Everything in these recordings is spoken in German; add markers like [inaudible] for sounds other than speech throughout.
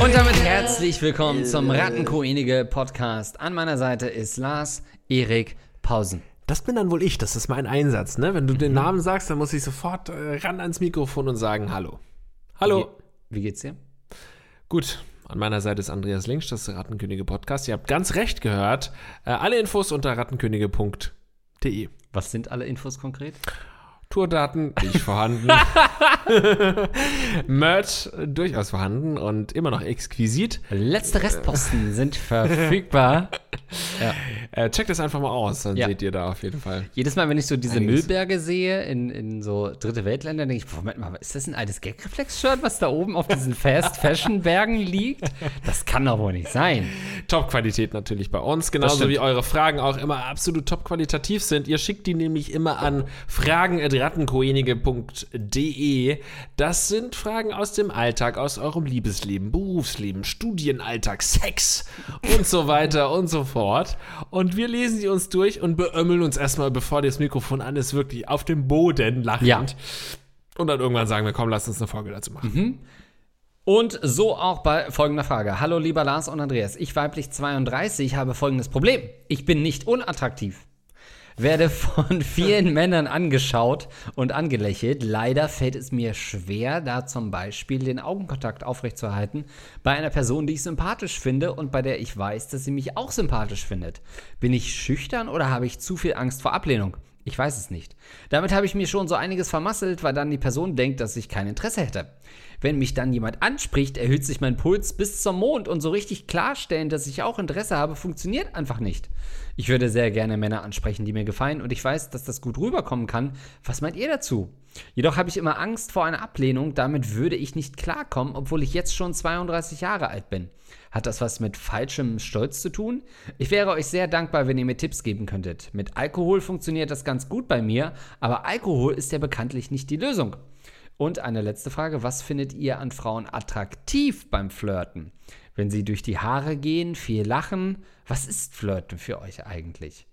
Und damit herzlich willkommen zum Rattenkoenige Podcast. An meiner Seite ist Lars Erik Pausen. Das bin dann wohl ich, das ist mein Einsatz, ne? Wenn du den Namen sagst, dann muss ich sofort äh, ran ans Mikrofon und sagen Hallo. Hallo. Wie, wie geht's dir? Gut, an meiner Seite ist Andreas Links, das Rattenkönige Podcast. Ihr habt ganz recht gehört. Äh, alle Infos unter rattenkönige.de. Was sind alle Infos konkret? Tourdaten nicht vorhanden. [laughs] [laughs] Merch durchaus vorhanden und immer noch exquisit. Letzte Restposten sind [laughs] verfügbar. Ja. Äh, checkt das einfach mal aus, dann Ja. seht ihr da auf jeden Fall. Jedes Mal, wenn ich so diese Einiges. Müllberge sehe in, in so dritte Weltländern, denke ich, Moment mal, ist das ein altes Gagreflex-Shirt, was da oben auf diesen Fast-Fashion-Bergen liegt? Das kann doch wohl nicht sein. Top-Qualität natürlich bei uns, genauso wie eure Fragen auch immer absolut top-qualitativ sind. Ihr schickt die nämlich immer an fragen.rattenkoenige.de. Das sind Fragen aus dem Alltag, aus eurem Liebesleben, Berufsleben, Studienalltag, Sex und so weiter und so fort. Und wir lesen sie uns durch und beömmeln uns erstmal, bevor das Mikrofon an ist, wirklich auf dem Boden lachend. Ja. Und dann irgendwann sagen wir, komm, lass uns eine Folge dazu machen. Und so auch bei folgender Frage. Hallo lieber Lars und Andreas, ich weiblich 32 habe folgendes Problem. Ich bin nicht unattraktiv. Werde von [laughs] vielen Männern angeschaut und angelächelt. Leider fällt es mir schwer, da zum Beispiel den Augenkontakt aufrechtzuerhalten bei einer Person, die ich sympathisch finde und bei der ich weiß, dass sie mich auch sympathisch findet. Bin ich schüchtern oder habe ich zu viel Angst vor Ablehnung? Ich weiß es nicht. Damit habe ich mir schon so einiges vermasselt, weil dann die Person denkt, dass ich kein Interesse hätte. Wenn mich dann jemand anspricht, erhöht sich mein Puls bis zum Mond und so richtig klarstellen, dass ich auch Interesse habe, funktioniert einfach nicht. Ich würde sehr gerne Männer ansprechen, die mir gefallen und ich weiß, dass das gut rüberkommen kann. Was meint ihr dazu? Jedoch habe ich immer Angst vor einer Ablehnung, damit würde ich nicht klarkommen, obwohl ich jetzt schon 32 Jahre alt bin. Hat das was mit falschem Stolz zu tun? Ich wäre euch sehr dankbar, wenn ihr mir Tipps geben könntet. Mit Alkohol funktioniert das ganz gut bei mir, aber Alkohol ist ja bekanntlich nicht die Lösung. Und eine letzte Frage, was findet ihr an Frauen attraktiv beim Flirten? Wenn sie durch die Haare gehen, viel lachen, was ist Flirten für euch eigentlich?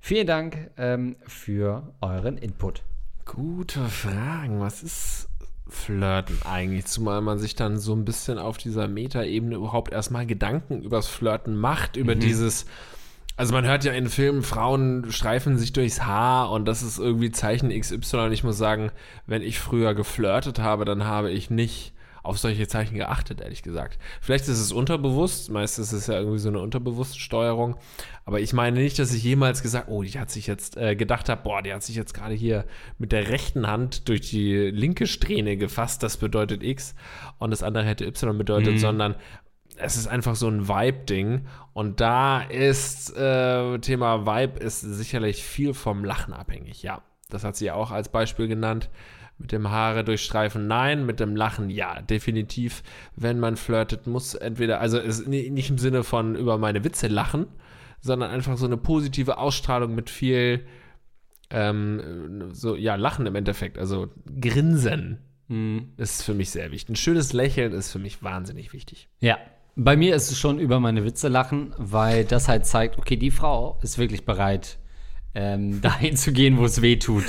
Vielen Dank ähm, für euren Input. Gute Fragen. Was ist Flirten eigentlich? Zumal man sich dann so ein bisschen auf dieser Metaebene überhaupt erstmal Gedanken übers Flirten macht, über dieses. Also man hört ja in Filmen, Frauen streifen sich durchs Haar und das ist irgendwie Zeichen XY. Und ich muss sagen, wenn ich früher geflirtet habe, dann habe ich nicht auf solche Zeichen geachtet, ehrlich gesagt. Vielleicht ist es unterbewusst, meistens ist es ja irgendwie so eine Unterbewusststeuerung. Aber ich meine nicht, dass ich jemals gesagt, oh, die hat sich jetzt äh, gedacht habe, boah, die hat sich jetzt gerade hier mit der rechten Hand durch die linke Strähne gefasst, das bedeutet X und das andere hätte Y bedeutet, sondern es ist einfach so ein Vibe-Ding. Und da ist äh, Thema Vibe ist sicherlich viel vom Lachen abhängig. Ja, das hat sie auch als Beispiel genannt. Mit dem Haare durchstreifen, nein. Mit dem Lachen, ja, definitiv. Wenn man flirtet, muss entweder, also ni- nicht im Sinne von über meine Witze lachen, sondern einfach so eine positive Ausstrahlung mit viel, ähm, so, ja, Lachen im Endeffekt. Also Grinsen ist für mich sehr wichtig. Ein schönes Lächeln ist für mich wahnsinnig wichtig. Ja, bei mir ist es schon über meine Witze lachen, weil das halt zeigt, okay, die Frau ist wirklich bereit, ähm, [laughs] dahin zu gehen, wo es weh tut.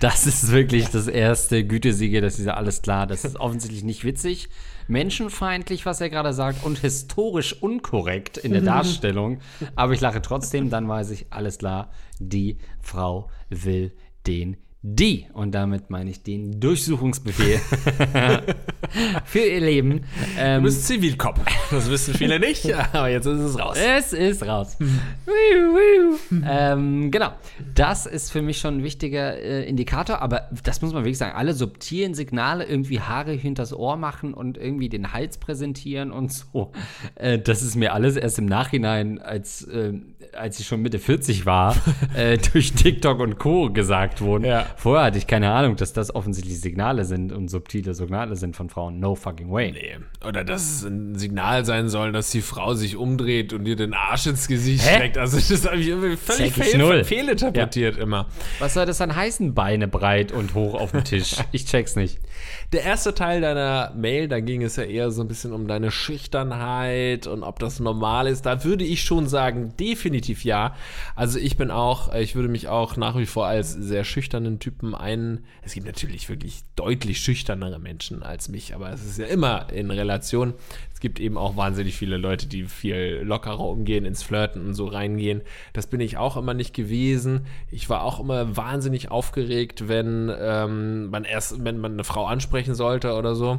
Das ist wirklich das erste Gütesiegel, dass dieser alles klar, das ist offensichtlich nicht witzig, menschenfeindlich, was er gerade sagt, und historisch unkorrekt in der [laughs] Darstellung. Aber ich lache trotzdem, dann weiß ich, alles klar, die Frau will den die. Und damit meine ich den Durchsuchungsbefehl [laughs] [laughs] für ihr Leben. Ähm, Du bist Zivilkopf. Das wissen viele [laughs] nicht, aber jetzt ist es raus. es ist raus. Wiu. ähm, genau. Das ist für mich schon ein wichtiger äh, Indikator, aber das muss man wirklich sagen. Alle subtilen Signale, irgendwie Haare hinters Ohr machen und irgendwie den Hals präsentieren und so. Äh, das ist mir alles erst im Nachhinein, als, äh, als ich schon Mitte 40 war, [laughs] äh, durch TikTok und Co. gesagt wurden. Ja. Vorher hatte ich keine Ahnung, dass das offensichtlich Signale sind und subtile Signale sind von Frauen. No fucking way. Nee. Oder dass es ein Signal sein soll, dass die Frau sich umdreht und dir den Arsch ins Gesicht Hä? steckt. Also das habe ich irgendwie völlig fehl, fehlinterpretiert immer. Was soll das dann heißen? Beine breit und hoch auf dem Tisch. [laughs] Ich check's nicht. Der erste Teil deiner Mail, da ging es ja eher so ein bisschen um deine Schüchternheit und ob das normal ist. Da würde ich schon sagen, definitiv ja. Also ich bin auch, ich würde mich auch nach wie vor als sehr schüchternen Typen ein. Es gibt natürlich wirklich deutlich schüchternere Menschen als mich, aber es ist ja immer in Relation. Es gibt eben auch wahnsinnig viele Leute, die viel lockerer umgehen, ins Flirten und so reingehen. Das bin ich auch immer nicht gewesen. Ich war auch immer wahnsinnig aufgeregt, wenn ähm, man erst, wenn man eine Frau ansprechen sollte oder so.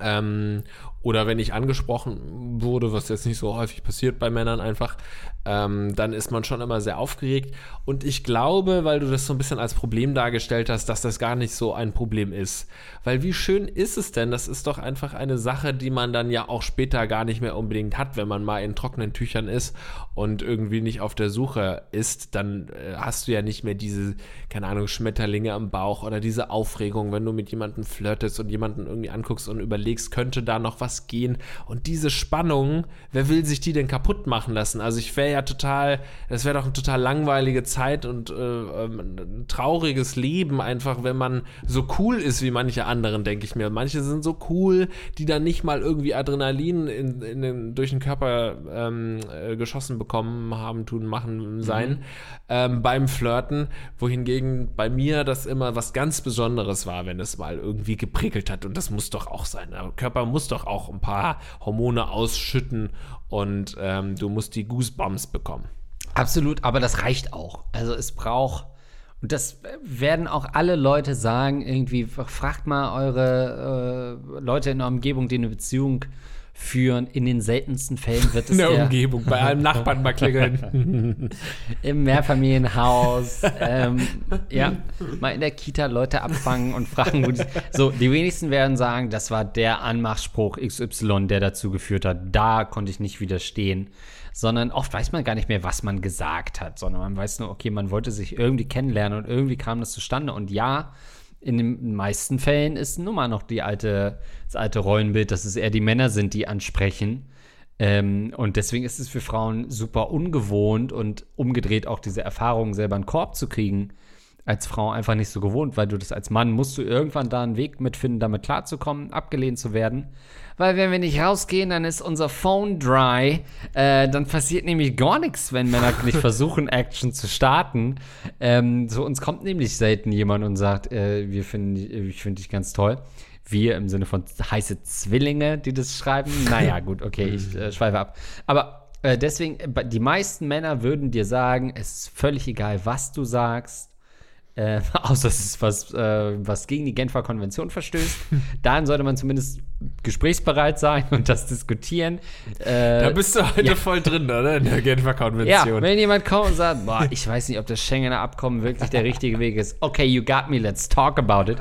Ähm, oder wenn ich angesprochen wurde, was jetzt nicht so häufig passiert bei Männern einfach, ähm, dann ist man schon immer sehr aufgeregt. Und ich glaube, weil du das so ein bisschen als Problem dargestellt hast, dass das gar nicht so ein Problem ist. Weil wie schön ist es denn? Das ist doch einfach eine Sache, die man dann ja auch später gar nicht mehr unbedingt hat, wenn man mal in trockenen Tüchern ist und irgendwie nicht auf der Suche ist. Dann äh, hast du ja nicht mehr diese, keine Ahnung, Schmetterlinge am Bauch oder diese Aufregung, wenn du mit jemandem flirtest und jemanden irgendwie anguckst und überlegst, könnte da noch was gehen. Und diese Spannung, wer will sich die denn kaputt machen lassen? Also ich wäre ja total, das wäre doch eine total langweilige Zeit und äh, ähm, ein trauriges Leben einfach, wenn man so cool ist wie manche anderen, denke ich mir. Manche sind so cool, die dann nicht mal irgendwie Adrenalin in, in den, durch den Körper ähm, äh, geschossen bekommen haben, tun, machen, sein ähm, beim Flirten, wohingegen bei mir das immer was ganz Besonderes war, wenn es mal irgendwie geprickelt hat und das muss doch auch sein. Der Körper muss doch auch ein paar Hormone ausschütten und ähm, du musst die Goosebumps bekommen. Absolut, aber das reicht auch. Also es braucht, und das werden auch alle Leute sagen, irgendwie, fragt mal eure äh, Leute in der Umgebung, die eine Beziehung führen. In den seltensten Fällen wird es In der der, Umgebung, bei einem Nachbarn mal klingeln. [laughs] im Mehrfamilienhaus, ähm, ja, mal in der Kita Leute abfangen und fragen, wo die, so, die wenigsten werden sagen, das war der Anmachspruch XY, der dazu geführt hat, da konnte ich nicht widerstehen, sondern oft weiß man gar nicht mehr, was man gesagt hat, sondern man weiß nur, okay, man wollte sich irgendwie kennenlernen und irgendwie kam das zustande und ja, in den meisten Fällen ist nun mal noch die alte, das alte Rollenbild, dass es eher die Männer sind, die ansprechen. Ähm, und deswegen ist es für Frauen super ungewohnt und umgedreht auch diese Erfahrung, selber einen Korb zu kriegen, als Frau einfach nicht so gewohnt, weil du das als Mann musst du irgendwann da einen Weg mitfinden, damit klarzukommen, abgelehnt zu werden. Weil wenn wir nicht rausgehen, dann ist unser Phone dry. Äh, dann passiert nämlich gar nichts, wenn Männer [laughs] nicht versuchen, Action zu starten. Ähm, zu uns kommt nämlich selten jemand und sagt, äh, wir finden, ich finde dich ganz toll. Wir im Sinne von heiße Zwillinge, die das schreiben. Naja, gut, okay, ich äh, schweife ab. Aber äh, deswegen, äh, die meisten Männer würden dir sagen, es ist völlig egal, was du sagst. Äh, [laughs] außer es ist was, äh, was gegen die Genfer Konvention verstößt. [laughs] Dann sollte man zumindest gesprächsbereit sein und das diskutieren. Äh, Da bist du heute ja. voll drin, oder? In der Genfer ja, Konvention. wenn jemand kommt und sagt, boah, ich weiß nicht, ob das Schengener Abkommen wirklich der richtige Weg ist. Okay, you got me, let's talk about it.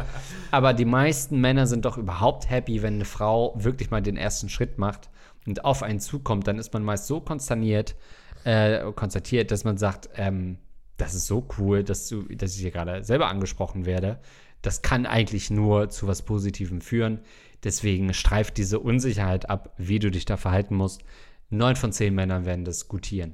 Aber die meisten Männer sind doch überhaupt happy, wenn eine Frau wirklich mal den ersten Schritt macht und auf einen zukommt. Dann ist man meist so konsterniert, äh, konstatiert, dass man sagt, ähm, das ist so cool, dass, du, dass ich hier gerade selber angesprochen werde. Das kann eigentlich nur zu was Positivem führen. Deswegen streift diese Unsicherheit ab, wie du dich da verhalten musst. Neun von zehn Männern werden das gutieren.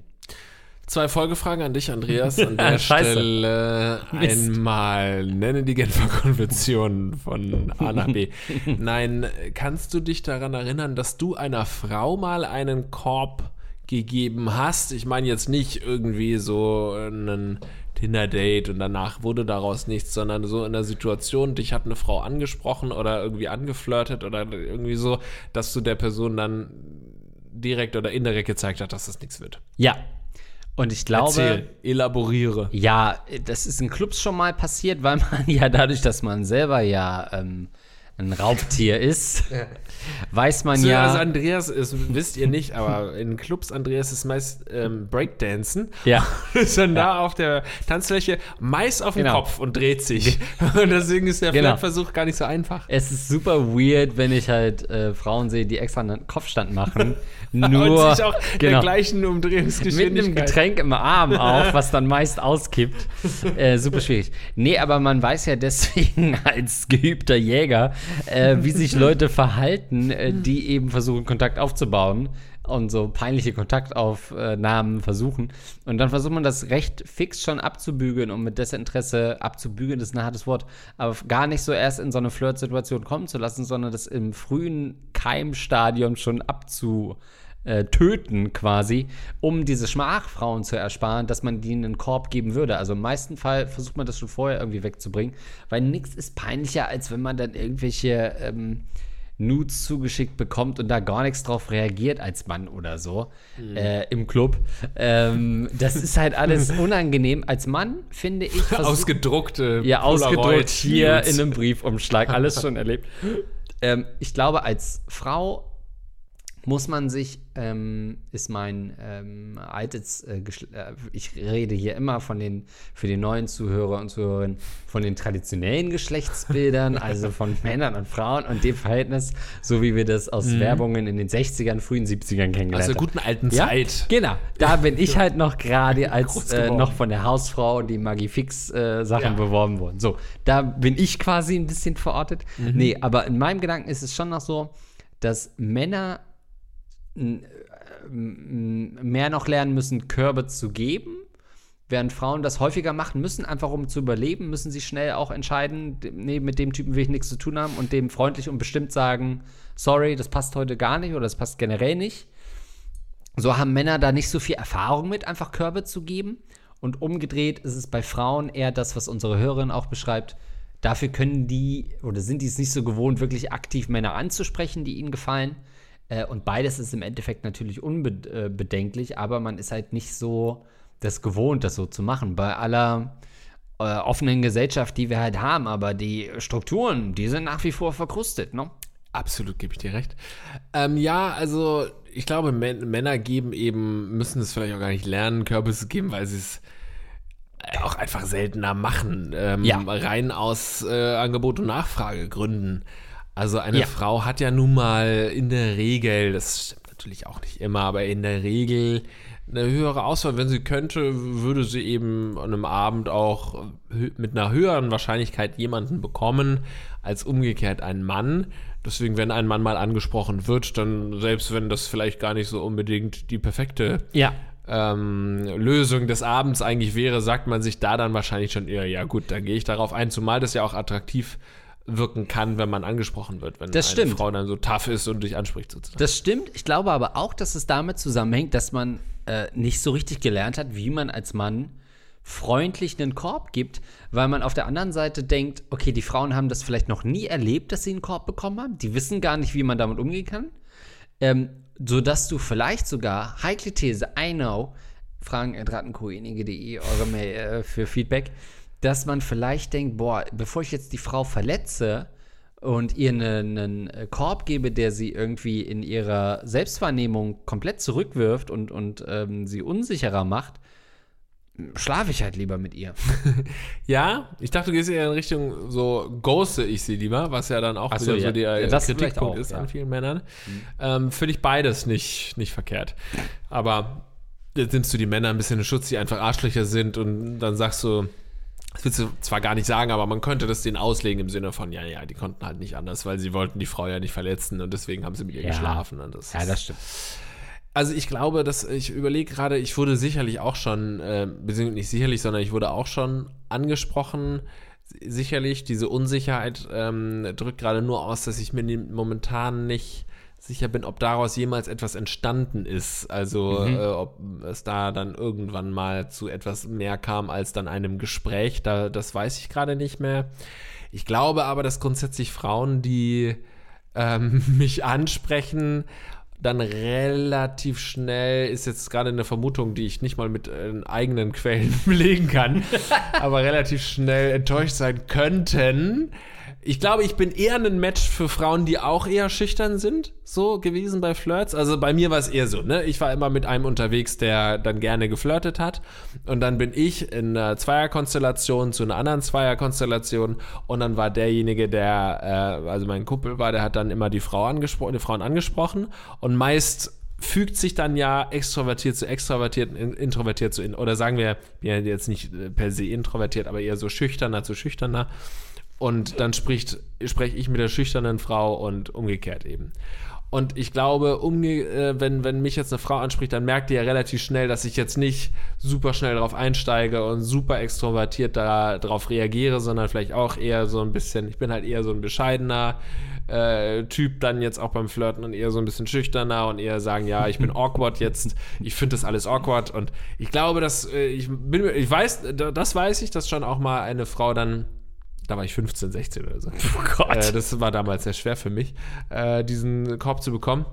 Zwei Folgefragen an dich, Andreas. An der [laughs] Scheiße. Stelle Mist. einmal nenne die Genfer Konvention von A nach B. [laughs] Nein, kannst du dich daran erinnern, dass du einer Frau mal einen Korb gegeben hast? Ich meine jetzt nicht irgendwie so einen Tinder-Date und danach wurde daraus nichts, sondern so in der Situation, dich hat eine Frau angesprochen oder irgendwie angeflirtet oder irgendwie so, dass du der Person dann direkt oder indirekt gezeigt hast, dass das nichts wird. Ja. Und ich glaube, Erzähl, elaboriere. ja, das ist in Clubs schon mal passiert, weil man [laughs] ja dadurch, dass man selber ja ähm, ein Raubtier ist, [laughs] weiß man So, ja. Also Andreas ist, wisst ihr nicht, aber in Clubs Andreas ist meist ähm, Breakdancen. ja. [laughs] Ist dann da auf der Tanzfläche meist auf dem Genau. Kopf und dreht sich. [laughs] Und deswegen ist der Genau. Flirtversuch gar nicht so einfach. Es ist super weird, wenn ich halt äh, Frauen sehe, die extra einen Kopfstand machen. und Nur sich auch der genau, gleichen mit einem Umdrehungsgeschwindigkeit. Getränk im Arm auf, was dann meist auskippt. Äh, super schwierig. Nee, aber man weiß ja deswegen als geübter Jäger, äh, wie sich Leute verhalten, äh, die eben versuchen, Kontakt aufzubauen und so peinliche Kontaktaufnahmen versuchen. Und dann versucht man das recht fix schon abzubügeln und mit Desinteresse abzubügeln, das ist ein hartes Wort, aber gar nicht so erst in so eine Flirt-Situation kommen zu lassen, sondern das im frühen Keimstadium schon abzu äh, töten quasi, um diese Schmachfrauen zu ersparen, dass man ihnen einen Korb geben würde. Also im meisten Fall versucht man das schon vorher irgendwie wegzubringen, weil nichts ist peinlicher, als wenn man dann irgendwelche ähm, Nudes zugeschickt bekommt und da gar nichts drauf reagiert als Mann oder so mhm. äh, im Club. Ähm, das ist halt alles [laughs] unangenehm. Als Mann finde ich. Ausgedruckte. Ja, ausgedruckt hier in einem Briefumschlag. Alles schon erlebt. Ähm, ich glaube, als Frau muss man sich, ähm, ist mein ähm, altes, äh, äh, ich rede hier immer von den, für die neuen Zuhörer und Zuhörerinnen, von den traditionellen Geschlechtsbildern, [laughs] also von Männern und Frauen und dem Verhältnis, so wie wir das aus mhm. Werbungen in den 60ern, frühen 70ern kennengelernt haben. Der guten alten ja? Zeit. Genau, da bin ich halt noch gerade [laughs] als äh, noch von der Hausfrau die Magifix-Sachen äh, ja. beworben worden. So, da bin ich quasi ein bisschen verortet. Mhm. Nee, aber in meinem Gedanken ist es schon noch so, dass Männer mehr noch lernen müssen, Körbe zu geben. Während Frauen das häufiger machen müssen, einfach um zu überleben, müssen sie schnell auch entscheiden, nee, mit dem Typen will ich nichts zu tun haben und dem freundlich und bestimmt sagen, sorry, das passt heute gar nicht oder das passt generell nicht. So haben Männer da nicht so viel Erfahrung mit, einfach Körbe zu geben. Und umgedreht ist es bei Frauen eher das, was unsere Hörerin auch beschreibt. Dafür können die oder sind die es nicht so gewohnt, wirklich aktiv Männer anzusprechen, die ihnen gefallen. Äh, und beides ist im Endeffekt natürlich unbedenklich, äh, aber man ist halt nicht so das gewohnt, das so zu machen. Bei aller äh, offenen Gesellschaft, die wir halt haben, aber die Strukturen, die sind nach wie vor verkrustet, ne? Absolut, gebe ich dir recht. Ähm, ja, also ich glaube, Männer geben eben, müssen es vielleicht auch gar nicht lernen, Körper zu geben, weil sie es auch einfach seltener machen. Ähm, ja. Rein aus äh, Angebot und Nachfrage gründen. Also eine ja. Frau hat ja nun mal in der Regel, das stimmt natürlich auch nicht immer, aber in der Regel eine höhere Auswahl. Wenn sie könnte, würde sie eben an einem Abend auch mit einer höheren Wahrscheinlichkeit jemanden bekommen, als umgekehrt ein Mann. Deswegen, wenn ein Mann mal angesprochen wird, dann selbst wenn das vielleicht gar nicht so unbedingt die perfekte ja. ähm, Lösung des Abends eigentlich wäre, sagt man sich da dann wahrscheinlich schon eher, ja gut, dann gehe ich darauf ein, zumal das ja auch attraktiv ist wirken kann, wenn man angesprochen wird, wenn das eine stimmt. Frau dann so tough ist und dich anspricht sozusagen. Das stimmt. Ich glaube aber auch, dass es damit zusammenhängt, dass man äh, nicht so richtig gelernt hat, wie man als Mann freundlich einen Korb gibt, weil man auf der anderen Seite denkt, okay, die Frauen haben das vielleicht noch nie erlebt, dass sie einen Korb bekommen haben. Die wissen gar nicht, wie man damit umgehen kann. Ähm, sodass du vielleicht sogar, heikle These, I know, fragen rattenkoenige.de eure Mail äh, für Feedback, dass man vielleicht denkt, boah, bevor ich jetzt die Frau verletze und ihr einen, einen äh, Korb gebe, der sie irgendwie in ihrer Selbstwahrnehmung komplett zurückwirft und, und ähm, sie unsicherer macht, schlafe ich halt lieber mit ihr. [laughs] ja, ich dachte, du gehst eher in Richtung so ghoste ich sie lieber, was ja dann auch Ach wieder so, ja. der ja, Kritikpunkt auch, ist ja. an vielen Männern. Mhm. Ähm, Finde ich beides nicht, nicht verkehrt. Aber jetzt nimmst du die Männer ein bisschen in Schutz, die einfach Arschlöcher sind und dann sagst du, das willst du zwar gar nicht sagen, aber man könnte das denen auslegen im Sinne von, ja, ja, die konnten halt nicht anders, weil sie wollten die Frau ja nicht verletzen und deswegen haben sie mit ihr ja. geschlafen. Und das ja, das stimmt. Also ich glaube, dass ich überlege gerade, ich wurde sicherlich auch schon, äh, beziehungsweise nicht sicherlich, sondern ich wurde auch schon angesprochen. Sicherlich, diese Unsicherheit ähm, drückt gerade nur aus, dass ich mir momentan nicht sicher bin, ob daraus jemals etwas entstanden ist. Also mhm. äh, ob es da dann irgendwann mal zu etwas mehr kam als dann einem Gespräch. Da, das weiß ich gerade nicht mehr. Ich glaube aber, dass grundsätzlich Frauen, die ähm, [laughs] mich ansprechen, dann relativ schnell, ist jetzt gerade eine Vermutung, die ich nicht mal mit äh, eigenen Quellen [laughs] belegen kann, [laughs] aber relativ schnell enttäuscht sein könnten, ich glaube, ich bin eher ein Match für Frauen, die auch eher schüchtern sind, so gewesen bei Flirts. Also bei mir war es eher so, ne? Ich war immer mit einem unterwegs, der dann gerne geflirtet hat. Und dann bin ich in einer Zweierkonstellation zu einer anderen Zweierkonstellation. Und dann war derjenige, der, äh, also mein Kumpel war, der hat dann immer die Frau angesprochen, die Frauen angesprochen. Und meist fügt sich dann ja extrovertiert zu extrovertiert, introvertiert zu in, oder sagen wir, wir jetzt nicht per se introvertiert, aber eher so schüchterner zu schüchterner. Und dann spricht, spreche ich mit der schüchternen Frau und umgekehrt eben. Und ich glaube, umge äh, wenn, wenn mich jetzt eine Frau anspricht, dann merkt ihr ja relativ schnell, dass ich jetzt nicht super schnell darauf einsteige und super extrovertiert darauf reagiere, sondern vielleicht auch eher so ein bisschen, ich bin halt eher so ein bescheidener äh, Typ dann jetzt auch beim Flirten und eher so ein bisschen schüchterner und eher sagen, ja, ich bin [laughs] awkward jetzt, ich finde das alles awkward und ich glaube, dass äh, ich bin, ich weiß, das weiß ich, dass schon auch mal eine Frau dann da war ich 15, 16 oder so. [laughs] Oh Gott. Äh, das war damals sehr schwer für mich, äh, diesen Korb zu bekommen.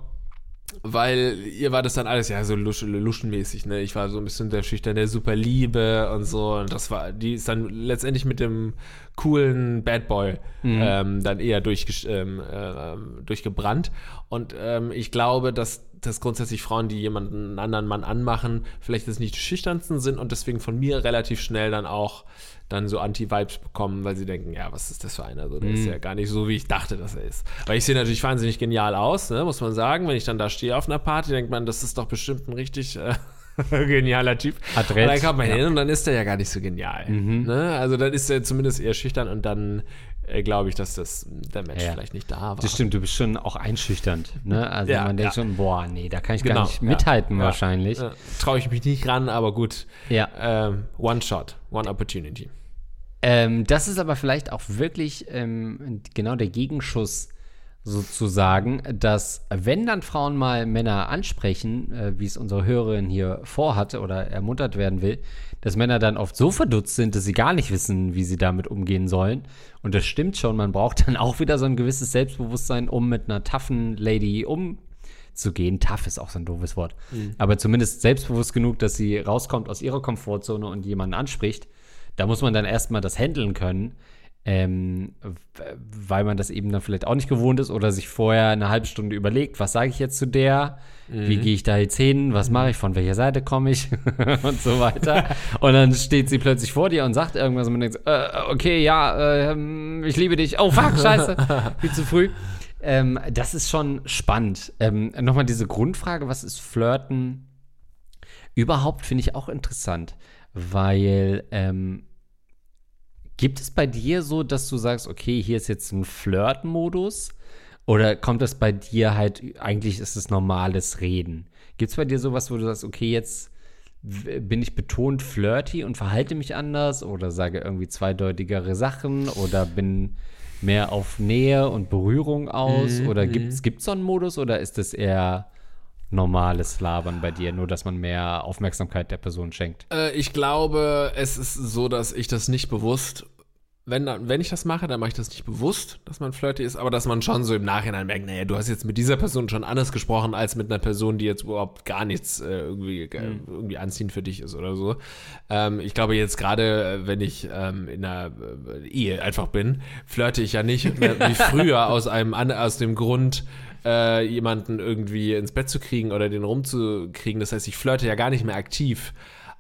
Weil ihr war das dann alles ja so lusch, luschenmäßig, ne? Ich war so ein bisschen der schüchterne Superliebe und so. Und das war, die ist dann letztendlich mit dem coolen Bad Boy mhm. ähm, dann eher durch, ähm, äh, durchgebrannt. Und ähm, ich glaube, dass, dass grundsätzlich Frauen, die jemanden einen anderen Mann anmachen, vielleicht das nicht die schüchternsten sind und deswegen von mir relativ schnell dann auch dann so Anti-Vibes bekommen, weil sie denken, ja, was ist das für einer? So, der mm. ist mhm. ja gar nicht so, wie ich dachte, dass er ist. Weil ich sehe natürlich wahnsinnig genial aus, ne, muss man sagen. Wenn ich dann da stehe auf einer Party, denkt man, das ist doch bestimmt ein richtig äh, [laughs] genialer Typ. Hat recht. Und dann kommt man ja. hin und dann ist er ja gar nicht so genial. Mhm. Ne? Also dann ist er zumindest eher schüchtern und dann glaube ich, dass das der Mensch ja. vielleicht nicht da war. Das stimmt, du bist schon auch einschüchternd. Ne? Also ja, man denkt schon, boah, nee, da kann ich genau, gar nicht mithalten wahrscheinlich. Traue ich mich nicht ran, aber gut. Ja. Ähm, one shot, one opportunity. Ähm, das ist aber vielleicht auch wirklich ähm, genau der Gegenschuss sozusagen, dass wenn dann Frauen mal Männer ansprechen, äh, wie es unsere Hörerin hier vorhatte oder ermuntert werden will, dass Männer dann oft so verdutzt sind, dass sie gar nicht wissen, wie sie damit umgehen sollen. Und das stimmt schon, man braucht dann auch wieder so ein gewisses Selbstbewusstsein, um mit einer toughen Lady umzugehen. Tough ist auch so ein doofes Wort. Mhm. Aber zumindest selbstbewusst genug, dass sie rauskommt aus ihrer Komfortzone und jemanden anspricht da muss man dann erstmal das handeln können, ähm, weil man das eben dann vielleicht auch nicht gewohnt ist oder sich vorher eine halbe Stunde überlegt, was sage ich jetzt zu der, mhm. wie gehe ich da jetzt hin, was mache ich, von welcher Seite komme ich [laughs] und so weiter. und dann steht sie plötzlich vor dir und sagt irgendwas und man denkt, äh, okay, ja, äh, ich liebe dich. Oh fuck, scheiße, [laughs] viel zu früh. Ähm, das ist schon spannend. Ähm, Nochmal diese Grundfrage, was ist Flirten? Überhaupt finde ich auch interessant weil ähm, gibt es bei dir so, dass du sagst, okay, hier ist jetzt ein Flirt-Modus? Oder kommt das bei dir halt, eigentlich ist es normales Reden? Gibt es bei dir sowas, wo du sagst, okay, jetzt bin ich betont flirty und verhalte mich anders oder sage irgendwie zweideutigere Sachen oder bin mehr auf Nähe und Berührung aus? Mhm, oder gibt es mhm. so einen Modus oder ist es eher normales Labern bei dir, nur dass man mehr Aufmerksamkeit der Person schenkt? Äh, ich glaube, es ist so, dass ich das nicht bewusst wenn, wenn ich das mache, dann mache ich das nicht bewusst, dass man flirty ist, aber dass man schon so im Nachhinein merkt, naja, du hast jetzt mit dieser Person schon anders gesprochen, als mit einer Person, die jetzt überhaupt gar nichts äh, irgendwie, äh, mhm. irgendwie anziehend für dich ist oder so. Ähm, ich glaube jetzt gerade, wenn ich ähm, in einer äh, Ehe einfach bin, flirte ich ja nicht [laughs] wie früher aus einem aus dem Grund, äh, jemanden irgendwie ins Bett zu kriegen oder den rumzukriegen. Das heißt, ich flirte ja gar nicht mehr aktiv.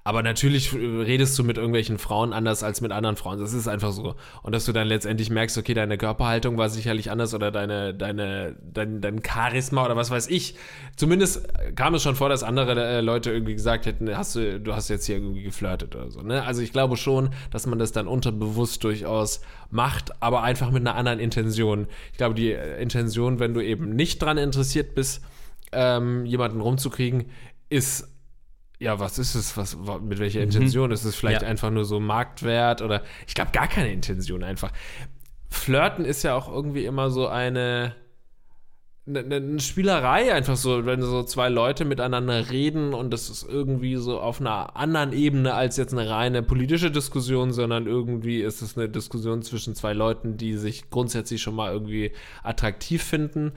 Aber natürlich redest du mit irgendwelchen Frauen anders als mit anderen Frauen. Das ist einfach so. Und dass du dann letztendlich merkst, okay, deine Körperhaltung war sicherlich anders oder deine, deine, dein, dein Charisma oder was weiß ich. Zumindest kam es schon vor, dass andere äh, Leute irgendwie gesagt hätten, hast du, du hast jetzt hier irgendwie geflirtet oder so. Ne? Also ich glaube schon, dass man das dann unterbewusst durchaus macht, aber einfach mit einer anderen Intention. Ich glaube, die äh, Intention, wenn du eben nicht dran interessiert bist, ähm, jemanden rumzukriegen, ist ja, was ist es? Was, mit welcher mhm. Intention? Mhm. Ist es vielleicht ja. einfach nur so Marktwert oder ich glaube gar keine Intention einfach. Flirten ist ja auch irgendwie immer so eine, eine, eine, Spielerei, einfach so, wenn so zwei Leute miteinander reden und das ist irgendwie so auf einer anderen Ebene als jetzt eine reine politische Diskussion, sondern irgendwie ist es eine Diskussion zwischen zwei Leuten, die sich grundsätzlich schon mal irgendwie attraktiv finden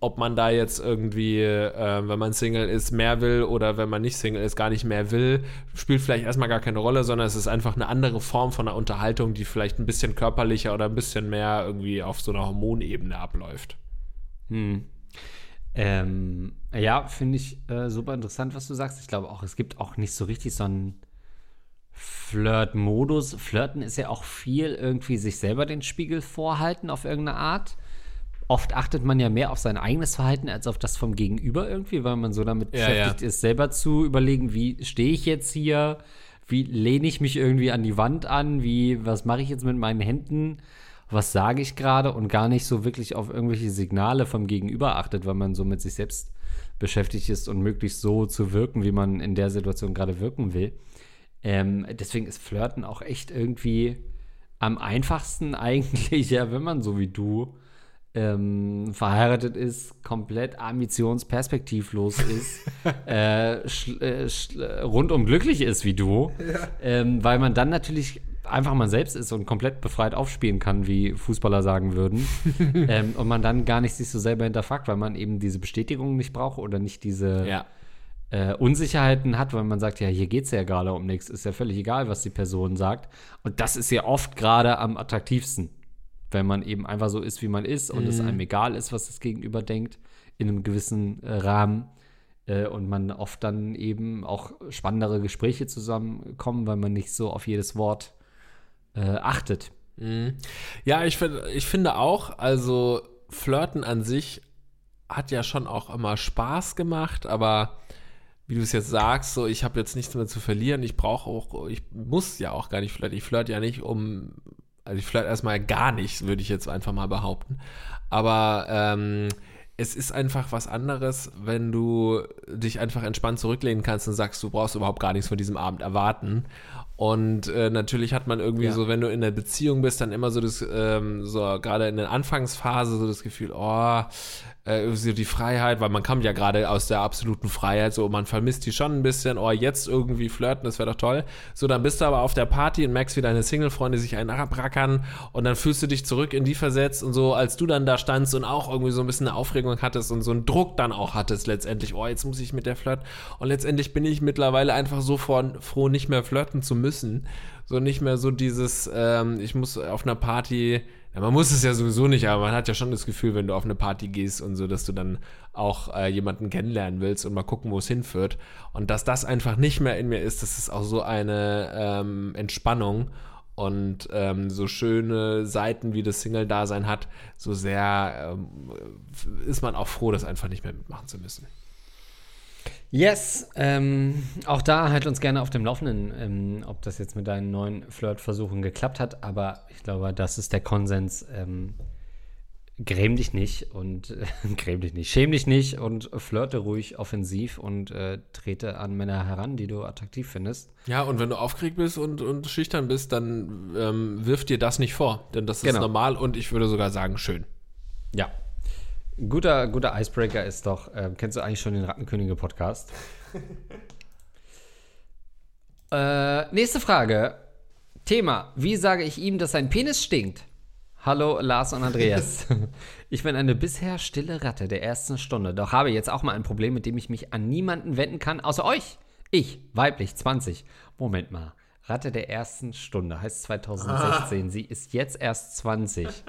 ob man da jetzt irgendwie, äh, wenn man Single ist, mehr will oder wenn man nicht Single ist, gar nicht mehr will, spielt vielleicht erstmal gar keine Rolle, sondern es ist einfach eine andere Form von einer Unterhaltung, die vielleicht ein bisschen körperlicher oder ein bisschen mehr irgendwie auf so einer Hormonebene abläuft. Hm. Ähm, ja, finde ich äh, super interessant, was du sagst. Ich glaube auch, es gibt auch nicht so richtig so einen Flirt-Modus. Flirten ist ja auch viel irgendwie sich selber den Spiegel vorhalten auf irgendeine Art oft achtet man ja mehr auf sein eigenes Verhalten als auf das vom Gegenüber irgendwie, weil man so damit ja, beschäftigt ja. ist, selber zu überlegen, wie stehe ich jetzt hier, wie lehne ich mich irgendwie an die Wand an, wie, was mache ich jetzt mit meinen Händen was sage ich gerade und gar nicht so wirklich auf irgendwelche Signale vom Gegenüber achtet, weil man so mit sich selbst beschäftigt ist und möglichst so zu wirken, wie man in der Situation gerade wirken will. Ähm, deswegen ist Flirten auch echt irgendwie am einfachsten [laughs] eigentlich, ja, wenn man so wie du ähm, verheiratet ist, komplett ambitionsperspektivlos ist, [laughs] äh, äh, rundum glücklich ist wie du, ja. ähm, weil man dann natürlich einfach man selbst ist und komplett befreit aufspielen kann, wie Fußballer sagen würden. [laughs] ähm, und man dann gar nicht sich so selber hinterfragt, weil man eben diese Bestätigung nicht braucht oder nicht diese ja. äh, Unsicherheiten hat, weil man sagt, ja, hier geht es ja gerade um nichts. Ist ja völlig egal, was die Person sagt. Und das ist ja oft gerade am attraktivsten, wenn man eben einfach so ist, wie man ist und mhm. es einem egal ist, was das Gegenüber denkt, in einem gewissen äh, Rahmen äh, und man oft dann eben auch spannendere Gespräche zusammenkommen, weil man nicht so auf jedes Wort äh, achtet. Mhm. Ja, ich, find, ich finde auch, also Flirten an sich hat ja schon auch immer Spaß gemacht, aber wie du es jetzt sagst, so ich habe jetzt nichts mehr zu verlieren. Ich brauche auch, ich muss ja auch gar nicht flirten. Ich flirte ja nicht um, also ich flirte erstmal gar nichts, würde ich jetzt einfach mal behaupten. Aber ähm, es ist einfach was anderes, wenn du dich einfach entspannt zurücklehnen kannst und sagst, du brauchst überhaupt gar nichts von diesem Abend erwarten. Und äh, natürlich hat man irgendwie ja. so, wenn du in der Beziehung bist, dann immer so das, ähm, so gerade in der Anfangsphase so das Gefühl, oh, äh, so die Freiheit, weil man kommt ja gerade aus der absoluten Freiheit, so man vermisst die schon ein bisschen, oh, jetzt irgendwie flirten, das wäre doch toll. So, dann bist du aber auf der Party und merkst, wie deine Single-Freunde sich einen abrackern und dann fühlst du dich zurück in die versetzt und so, als du dann da standst und auch irgendwie so ein bisschen eine Aufregung hattest und so einen Druck dann auch hattest letztendlich, oh, jetzt muss ich mit der flirten. Und letztendlich bin ich mittlerweile einfach so froh, nicht mehr flirten zu müssen. So nicht mehr so dieses, ähm, ich muss auf einer Party ja, man muss es ja sowieso nicht, aber man hat ja schon das Gefühl, wenn du auf eine Party gehst und so, dass du dann auch äh, jemanden kennenlernen willst und mal gucken, wo es hinführt. Und dass das einfach nicht mehr in mir ist, das ist auch so eine ähm, Entspannung und ähm, so schöne Seiten, wie das Single-Dasein hat, so sehr ähm, ist man auch froh, das einfach nicht mehr mitmachen zu müssen. Yes, ähm, auch da halt uns gerne auf dem Laufenden, ähm, ob das jetzt mit deinen neuen Flirtversuchen geklappt hat, aber ich glaube, das ist der Konsens. Ähm, gräm dich nicht und äh, [laughs] gräm dich nicht, schäm dich nicht und flirte ruhig offensiv und äh, trete an Männer heran, die du attraktiv findest. Ja, und wenn du aufgeregt bist und, und schüchtern bist, dann ähm, wirf dir das nicht vor, denn das ist genau. normal und ich würde sogar sagen, schön. Ja, Guter, guter Icebreaker ist doch, äh, kennst du eigentlich schon den Rattenkönige-Podcast? [laughs] äh, nächste Frage. Thema: Wie sage ich ihm, dass sein Penis stinkt? Hallo Lars und Andreas. [laughs] ich bin eine bisher stille Ratte der ersten Stunde, doch habe jetzt auch mal ein Problem, mit dem ich mich an niemanden wenden kann, außer euch. Ich, weiblich, 20. Moment mal. Ratte der ersten Stunde heißt 2016. Ah. Sie ist jetzt erst 20. [laughs]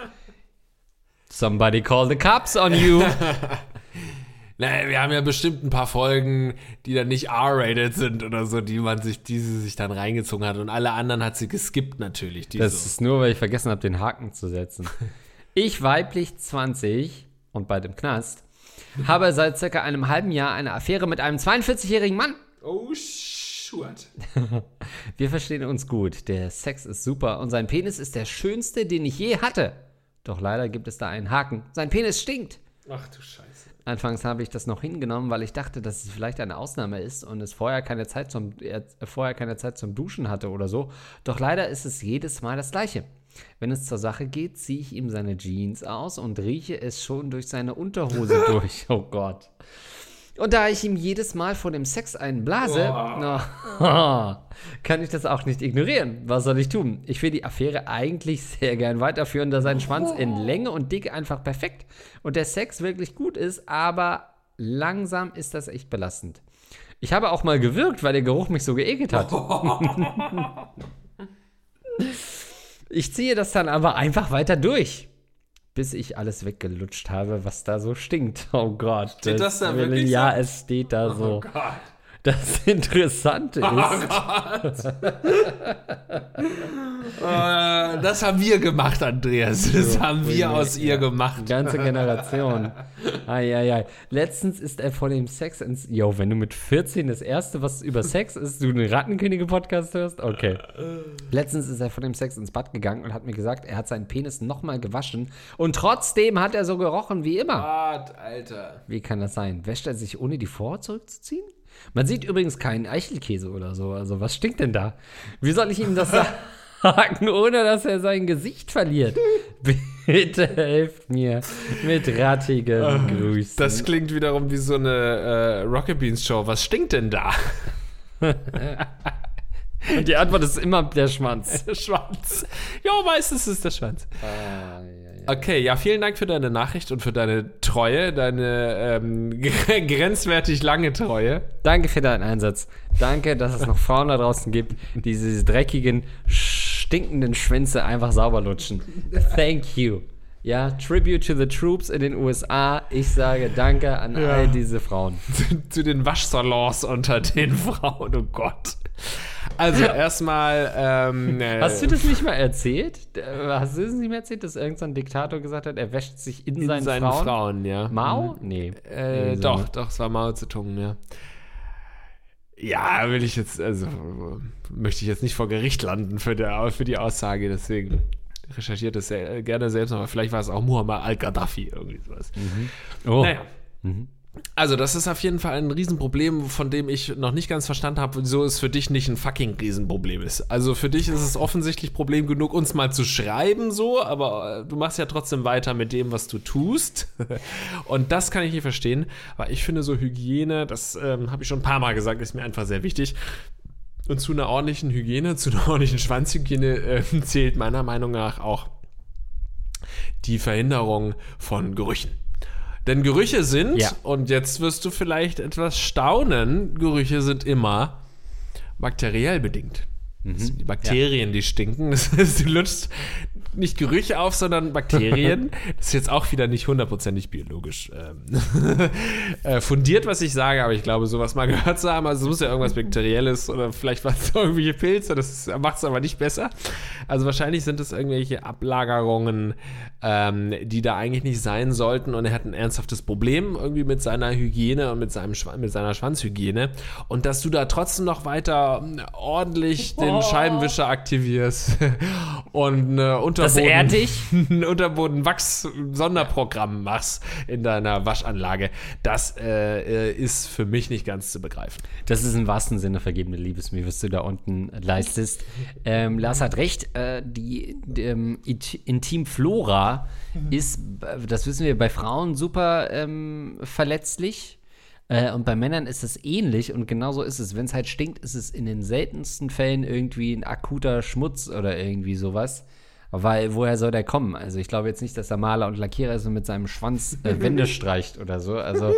Somebody call the cops on you. [laughs] naja, wir haben ja bestimmt ein paar Folgen, die dann nicht R-rated sind oder so, die man sich, die sie sich dann reingezogen hat. Und alle anderen hat sie geskippt natürlich. das so. ist nur, weil ich vergessen habe, den Haken zu setzen. [laughs] ich, weiblich 20 und bei dem Knast, habe seit circa einem halben Jahr eine Affäre mit einem 42-jährigen Mann. Oh, shit. [laughs] Wir verstehen uns gut. Der Sex ist super und sein Penis ist der schönste, den ich je hatte. Doch leider gibt es da einen Haken. Sein Penis stinkt. Ach du Scheiße. Anfangs habe ich das noch hingenommen, weil ich dachte, dass es vielleicht eine Ausnahme ist und es vorher keine Zeit zum, er vorher keine Zeit zum Duschen hatte oder so. Doch leider ist es jedes Mal das Gleiche. Wenn es zur Sache geht, ziehe ich ihm seine Jeans aus und rieche es schon durch seine Unterhose [laughs] durch. Oh Gott. Und da ich ihm jedes Mal vor dem Sex einen blase, oh. oh, [laughs] kann ich das auch nicht ignorieren. Was soll ich tun? Ich will die Affäre eigentlich sehr gern weiterführen, da sein Schwanz in Länge und Dicke einfach perfekt und der Sex wirklich gut ist, aber langsam ist das echt belastend. Ich habe auch mal gewirkt, weil der Geruch mich so geekelt hat. [laughs] ich ziehe das dann aber einfach weiter durch bis ich alles weggelutscht habe, was da so stinkt. [laughs] Oh Gott. Steht das, da wirklich Ja, so? es steht da so. Oh Gott. Das Interessante oh ist. Äh, [laughs] das haben wir gemacht, Andreas. Das haben wir aus ihr gemacht. Ganze Generation. Eieiei. Letztens ist er vor dem Sex ins. Yo, wenn du mit 14 das erste, was über Sex ist, du einen Rattenkönige-Podcast hörst? Okay. Letztens ist er vor dem Sex ins Bad gegangen und hat mir gesagt, er hat seinen Penis nochmal gewaschen und trotzdem hat er so gerochen wie immer. Gott, Alter. Wie kann das sein? Wäscht er sich ohne die Vorhaut zurückzuziehen? Man sieht übrigens keinen Eichelkäse oder so. Also, was stinkt denn da? Wie soll ich ihm das [laughs] sagen, ohne dass er sein Gesicht verliert? [laughs] Bitte helft mir mit rattigen Grüßen. Das klingt wiederum wie so eine äh, Rocket Beans Show. Was stinkt denn da? Und [laughs] die Antwort ist immer der Schwanz. Der Schwanz. Ja, meistens ist der Schwanz. Okay, ja, vielen Dank für deine Nachricht und für deine Treue, deine ähm, [laughs] grenzwertig lange Treue. Danke für deinen Einsatz. Danke, dass es noch Frauen da draußen gibt, die diese dreckigen, stinkenden Schwänze einfach sauber lutschen. Thank you. Ja, Tribute to the Troops in den USA. Ich sage Danke an Ja. all diese Frauen. [laughs] zu, zu den Waschsalons unter den Frauen, oh Gott. Also, erstmal. Ähm, [laughs] äh, Hast du das nicht mal erzählt? Äh, Hast du das nicht mehr erzählt, dass irgendein Diktator gesagt hat, er wäscht sich in, in seinen, seinen Frauen? Frauen, ja. Mao? Nee. Äh, Nee, so. doch, doch, es war Mao Zedong, ja. Ja, will ich jetzt, also möchte ich jetzt nicht vor Gericht landen für, der, für die Aussage, deswegen recherchiert es sehr, gerne selbst, aber vielleicht war es auch Muammar al-Gaddafi, irgendwie sowas. Oh. Naja. Also, das ist auf jeden Fall ein Riesenproblem, von dem ich noch nicht ganz verstanden habe, wieso es für dich nicht ein fucking Riesenproblem ist. Also, für dich ist es offensichtlich Problem genug, uns mal zu schreiben, so, aber äh, du machst ja trotzdem weiter mit dem, was du tust. [laughs] Und das kann ich nicht verstehen, weil ich finde, so Hygiene, das ähm, habe ich schon ein paar Mal gesagt, ist mir einfach sehr wichtig. Und zu einer ordentlichen Hygiene, [laughs] zu einer ordentlichen Schwanzhygiene äh, zählt meiner Meinung nach auch die Verhinderung von Gerüchen. Denn Gerüche sind, Ja. und jetzt wirst du vielleicht etwas staunen, Gerüche sind immer bakteriell bedingt. Das sind die Bakterien, die stinken. [laughs] Das heißt, du lutschst nicht Gerüche auf, sondern Bakterien. [laughs] Das ist jetzt auch wieder nicht hundertprozentig biologisch ähm, [laughs] äh, fundiert, was ich sage, aber ich glaube, sowas mal [laughs] gehört zu haben. Also es muss ja irgendwas Bakterielles oder vielleicht was irgendwelche Pilze, das macht es aber nicht besser. Also wahrscheinlich sind es irgendwelche Ablagerungen, ähm, die da eigentlich nicht sein sollten und er hat ein ernsthaftes Problem irgendwie mit seiner Hygiene und mit, seinem Schwa mit seiner Schwanzhygiene. Und dass du da trotzdem noch weiter ähm, ordentlich den Scheibenwischer aktivierst und äh, Unterboden, er dich? ein Unterboden-Wachs-Sonderprogramm machst in deiner Waschanlage, das äh, äh, ist für mich nicht ganz zu begreifen. Das ist im wahrsten Sinne vergebene Liebesmühe, was du da unten leistest. Ähm, Lars hat recht, äh, die, die ähm, Intimflora ist, äh, das wissen wir, bei Frauen super ähm, verletzlich. Äh, und bei Männern ist es ähnlich und genauso ist es. Wenn es halt stinkt, ist es in den seltensten Fällen irgendwie ein akuter Schmutz oder irgendwie sowas. Weil woher soll der kommen? Also ich glaube jetzt nicht, dass der Maler und Lackierer ist und mit seinem Schwanz äh, Wände [laughs] streicht oder so. Also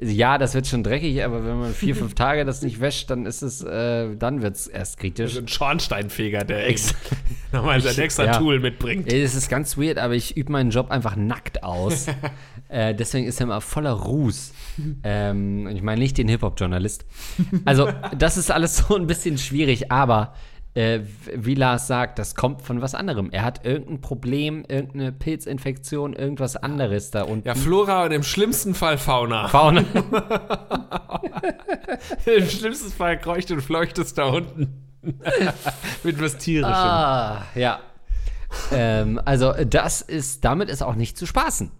ja, das wird schon dreckig, aber wenn man vier, fünf Tage das nicht wäscht, dann ist es, äh, dann wird es erst kritisch. So ein Schornsteinfeger, der Ex- [laughs] nochmal sein extra Ja. Tool mitbringt. Es ist ganz weird, aber ich übe meinen Job einfach nackt aus. [laughs] äh, deswegen ist er immer voller Ruß. Ähm, ich meine nicht den Hip-Hop-Journalist. Also, das ist alles so ein bisschen schwierig, aber äh, wie Lars sagt, das kommt von was anderem. Er hat irgendein Problem, irgendeine Pilzinfektion, irgendwas anderes da unten. Ja, Flora und im schlimmsten Fall Fauna. Fauna. [laughs] Im schlimmsten Fall kreucht und fleucht es da unten. [laughs] Mit was Tierischem. Ah, ja. ähm, also das ist, damit ist auch nicht zu spaßen.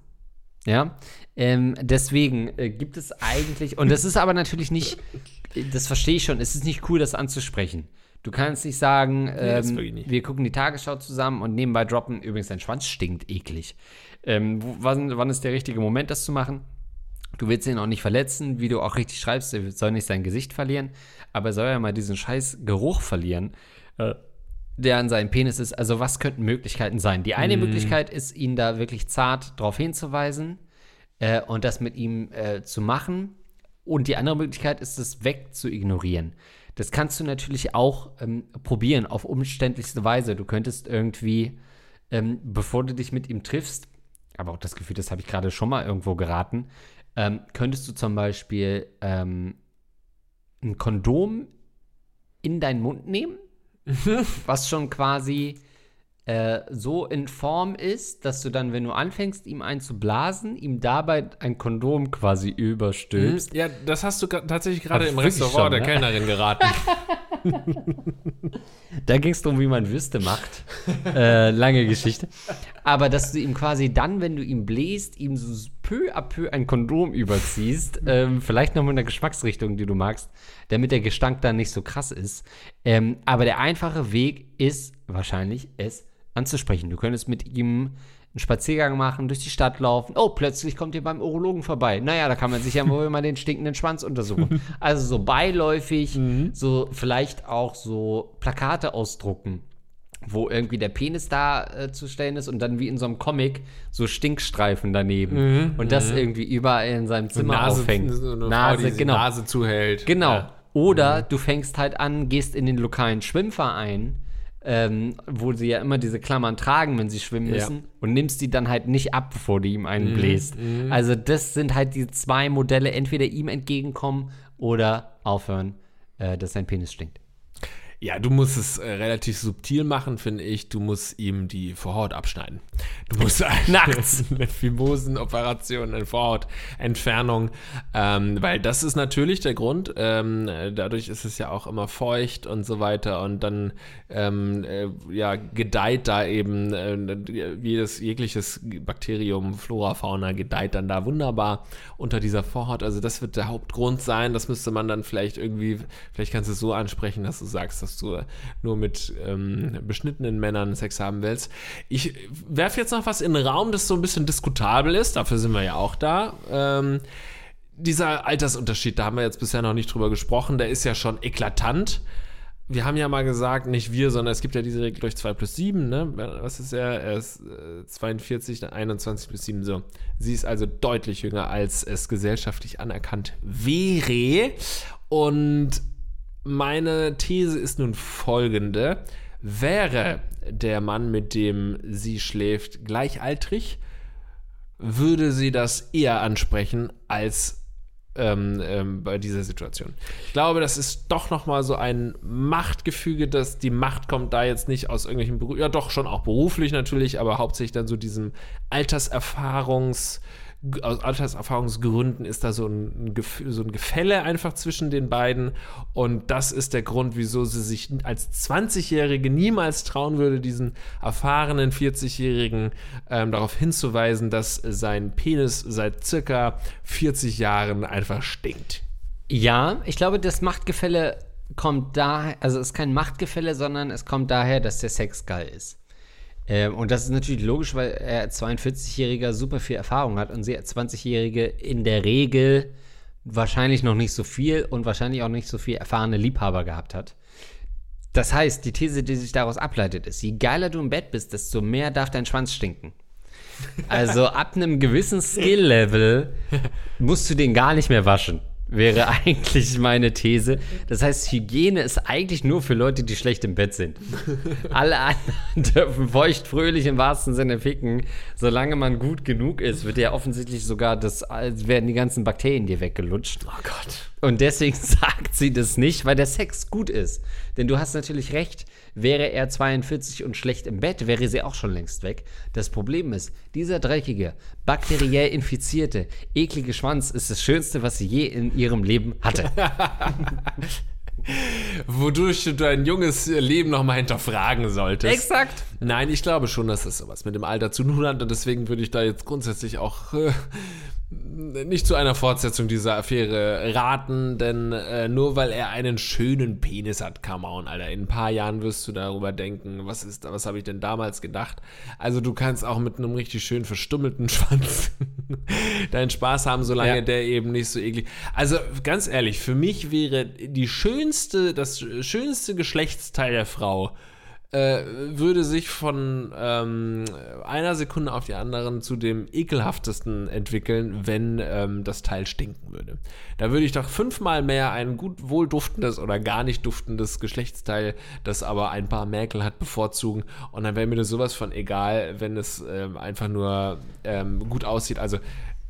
Ja. Ähm, deswegen äh, gibt es eigentlich, und das ist aber natürlich nicht, das verstehe ich schon, es ist nicht cool, das anzusprechen. Du kannst nicht sagen, ähm, nicht. wir gucken die Tagesschau zusammen und nebenbei droppen, übrigens, dein Schwanz stinkt eklig. Ähm, wann, wann ist der richtige Moment, das zu machen? Du willst ihn auch nicht verletzen, wie du auch richtig schreibst, er soll nicht sein Gesicht verlieren, aber er soll ja mal diesen scheiß Geruch verlieren, äh, der an seinem Penis ist. Also was könnten Möglichkeiten sein? Die eine Möglichkeit ist, ihn da wirklich zart darauf hinzuweisen äh, und das mit ihm äh, zu machen. Und die andere Möglichkeit ist, es wegzuignorieren. Das kannst du natürlich auch ähm, probieren, auf umständlichste Weise. Du könntest irgendwie, ähm, bevor du dich mit ihm triffst, aber auch das Gefühl, das habe ich gerade schon mal irgendwo geraten, ähm, könntest du zum Beispiel ähm, ein Kondom in deinen Mund nehmen [laughs] was schon quasi äh, so in Form ist, dass du dann, wenn du anfängst, ihm einzublasen, ihm dabei ein Kondom quasi überstülpst. Ja, das hast du tatsächlich gerade im Restaurant schon, der ne? Kellnerin geraten. [laughs] Da ging es darum, wie man Würste macht. äh, lange Geschichte. Aber dass du ihm quasi dann, wenn du ihm bläst, ihm so peu à peu ein Kondom überziehst, ähm, vielleicht noch mit einer Geschmacksrichtung, die du magst, damit der Gestank dann nicht so krass ist. Ähm, aber der einfache Weg ist wahrscheinlich, es anzusprechen. Du könntest mit ihm einen Spaziergang machen, durch die Stadt laufen. Oh, plötzlich kommt ihr beim Urologen vorbei. Naja, da kann man sich ja wohl mal den stinkenden Schwanz untersuchen. [laughs] Also so beiläufig, so vielleicht auch so Plakate ausdrucken, wo irgendwie der Penis da äh, zu stellen ist und dann wie in so einem Comic so Stinkstreifen daneben. und das irgendwie überall in seinem Zimmer aufhängt. so Nase, Frau, genau. Nase zuhält. Genau. Ja. Oder du fängst halt an, gehst in den lokalen Schwimmverein, ähm, wo sie ja immer diese Klammern tragen, wenn sie schwimmen Ja. müssen, und nimmst die dann halt nicht ab, bevor du ihm einen bläst. Also das sind halt die zwei Modelle, entweder ihm entgegenkommen oder aufhören, äh, dass sein Penis stinkt. Ja, du musst es äh, relativ subtil machen, finde ich. Du musst ihm die Vorhaut abschneiden. Du musst [laughs] Nachts. [laughs] eine Fimosenoperation, eine Vorhautentfernung, ähm, weil das ist natürlich der Grund. Ähm, äh, dadurch ist es ja auch immer feucht und so weiter und dann ähm, äh, ja gedeiht da eben äh, jedes jegliches Bakterium, Flora, Fauna gedeiht dann da wunderbar unter dieser Vorhaut. Also das wird der Hauptgrund sein. Das müsste man dann vielleicht irgendwie, vielleicht kannst du es so ansprechen, dass du sagst, dass du nur mit ähm, beschnittenen Männern Sex haben willst. Ich werfe jetzt noch was in den Raum, das so ein bisschen diskutabel ist. Dafür sind wir ja auch da. Ähm, dieser Altersunterschied, da haben wir jetzt bisher noch nicht drüber gesprochen, der ist ja schon eklatant. Wir haben ja mal gesagt, nicht wir, sondern es gibt ja diese Regel durch 2 plus 7, ne? Was ist er? Er ist äh, 42, dann 21 plus 7, so. Sie ist also deutlich jünger, als es gesellschaftlich anerkannt wäre. Und meine These ist nun folgende. Wäre der Mann, mit dem sie schläft, gleichaltrig, würde sie das eher ansprechen als ähm, ähm, bei dieser Situation. Ich glaube, das ist doch noch mal so ein Machtgefüge, dass die Macht kommt da jetzt nicht aus irgendwelchen Beru ja doch schon auch beruflich natürlich, aber hauptsächlich dann so diesem Alterserfahrungs aus Alterserfahrungsgründen ist da so ein, so ein Gefälle einfach zwischen den beiden. Und das ist der Grund, wieso sie sich als 20-Jährige niemals trauen würde, diesen erfahrenen 40-Jährigen ähm, darauf hinzuweisen, dass sein Penis seit circa 40 Jahren einfach stinkt. Ja, ich glaube, das Machtgefälle kommt daher, also es ist kein Machtgefälle, sondern es kommt daher, dass der Sex geil ist. Ähm, und das ist natürlich logisch, weil er als 42-Jähriger super viel Erfahrung hat und sie als 20-Jährige in der Regel wahrscheinlich noch nicht so viel und wahrscheinlich auch nicht so viel erfahrene Liebhaber gehabt hat. Das heißt, die These, die sich daraus ableitet, ist, je geiler du im Bett bist, desto mehr darf dein Schwanz stinken. Also ab einem gewissen Skill-Level musst du den gar nicht mehr waschen. Wäre [laughs] eigentlich meine These. Das heißt, Hygiene ist eigentlich nur für Leute, die schlecht im Bett sind. [laughs] Alle anderen dürfen feucht fröhlich im wahrsten Sinne ficken. Solange man gut genug ist, wird ja offensichtlich sogar das, als werden die ganzen Bakterien dir weggelutscht. Oh Gott. Und deswegen [laughs] sagt sie das nicht, weil der Sex gut ist. Denn du hast natürlich recht, wäre er 42 und schlecht im Bett, wäre sie auch schon längst weg. Das Problem ist, dieser dreckige, bakteriell infizierte, eklige Schwanz ist das Schönste, was sie je in ihrem Leben hatte. [laughs] Wodurch du dein junges Leben nochmal hinterfragen solltest. Exakt. Nein, ich glaube schon, dass das sowas mit dem Alter zu tun hat und deswegen würde ich da jetzt grundsätzlich auch äh, nicht zu einer Fortsetzung dieser Affäre raten, denn äh, nur weil er einen schönen Penis hat, come on, Alter, in ein paar Jahren wirst du darüber denken, was ist, was habe ich denn damals gedacht? Also du kannst auch mit einem richtig schön verstummelten [laughs] Schwanz deinen Spaß haben, solange Ja. der eben nicht so eklig. Also ganz ehrlich, für mich wäre die schönste, das schönste Geschlechtsteil der Frau äh, würde sich von ähm, einer Sekunde auf die anderen zu dem ekelhaftesten entwickeln, wenn ähm, das Teil stinken würde. Da würde ich doch fünfmal mehr ein gut wohl duftendes oder gar nicht duftendes Geschlechtsteil, das aber ein paar Mäkel hat, bevorzugen. Und dann wäre mir das sowas von egal, wenn es ähm, einfach nur ähm, gut aussieht. Also